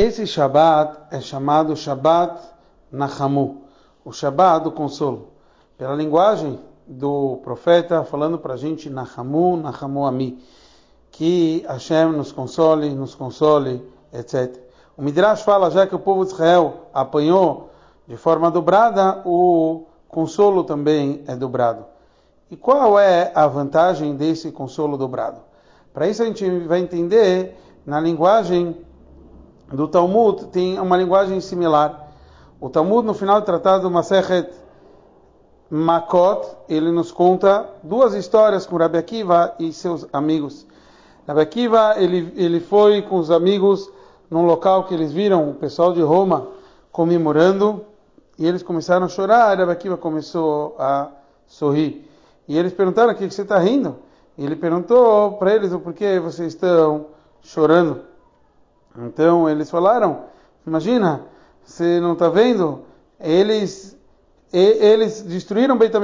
Esse Shabat é chamado Shabat Nahamu, o Shabat do consolo. Pela linguagem do profeta, falando para a gente Nahamu, Nahamu Ami, que Hashem nos console, nos console, etc. O Midrash fala já que o povo de Israel apanhou de forma dobrada, o consolo também é dobrado. E qual é a vantagem desse consolo dobrado? Para isso a gente vai entender na linguagem do Talmud tem uma linguagem similar. O Talmud, no final do tratado Masechet Makot, ele nos conta duas histórias com Rabbi Akiva e seus amigos. Rabbi Akiva, ele, ele foi com os amigos num local que eles viram o pessoal de Roma comemorando e eles começaram a chorar. Rabbi Akiva começou a sorrir. E eles perguntaram: o que você está rindo? E ele perguntou para eles o porquê vocês estão chorando. Então eles falaram: Imagina, você não está vendo? Eles eles destruíram Beit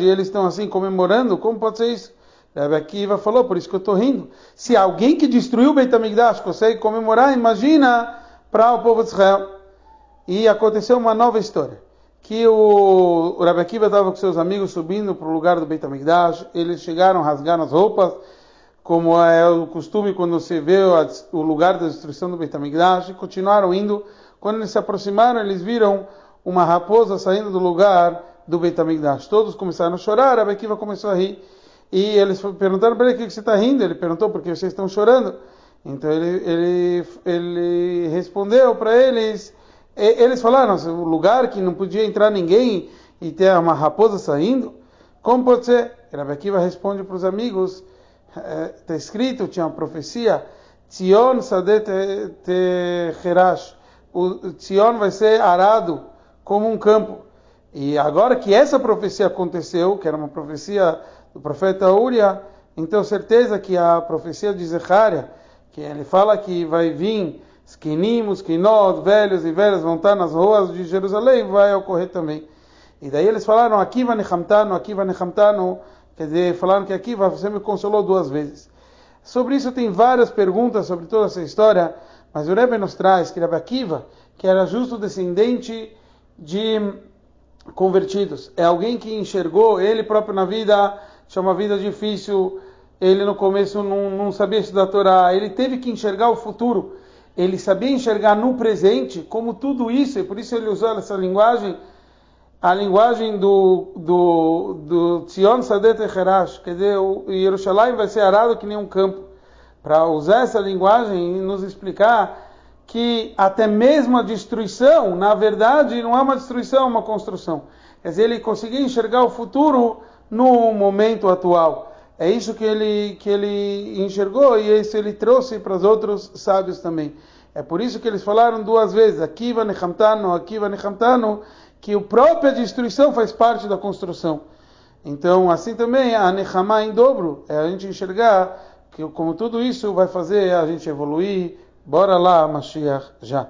e eles estão assim comemorando. Como pode ser isso? Rebbe Akiva falou, por isso que eu estou rindo. Se alguém que destruiu Beit consegue comemorar, imagina para o povo de Israel. E aconteceu uma nova história. Que o, o Rebbe Akiva estava com seus amigos subindo para o lugar do Beit. Eles chegaram, rasgaram as roupas como é o costume quando se vê o lugar da destruição do Beit HaMikdash, continuaram indo. Quando eles se aproximaram, eles viram uma raposa saindo do lugar do Beit HaMikdash. Todos começaram a chorar, a Bekiva começou a rir. E eles perguntaram para ele, o que você está rindo? Ele perguntou, porque vocês estão chorando. Então ele, ele, ele respondeu para eles, eles falaram, o lugar que não podia entrar ninguém e ter uma raposa saindo, como pode ser? E Bekiva responde para os amigos, está escrito, tinha uma profecia, Tzion Sadet Teherash, o Tzion vai ser arado como um campo. E agora que essa profecia aconteceu, que era uma profecia do profeta Uria, então certeza que a profecia de Zecharia, que ele fala que vai vir Skinim, Skinot, velhos e velhas vão estar nas ruas de Jerusalém, vai ocorrer também. E daí eles falaram, aqui vai Nechamtano, aqui vai Nechamtano, Quer dizer, falaram que aqui você me consolou duas vezes. Sobre isso tem várias perguntas sobre toda essa história, mas o Rebbe nos traz que Rabbi Akiva, que era justo descendente de convertidos, é alguém que enxergou ele próprio na vida, tinha uma vida difícil, ele no começo não, não sabia estudar a Torá, ele teve que enxergar o futuro, ele sabia enxergar no presente como tudo isso, e por isso ele usou essa linguagem a linguagem do, do, do Tzion Sadet Echerash, quer dizer, o Jerusalém vai ser arado que nem um campo. Para usar essa linguagem e nos explicar que até mesmo a destruição, na verdade, não é uma destruição, é uma construção. Quer dizer, ele conseguia enxergar o futuro no momento atual. É isso que ele, que ele enxergou e isso ele trouxe para os outros sábios também. É por isso que eles falaram duas vezes, Akiva Nechamtano, Akiva Nechamtano, que a própria destruição faz parte da construção. Então, assim também, a Nechama em dobro, é a gente enxergar que como tudo isso vai fazer a gente evoluir. Bora lá, Mashiach, já.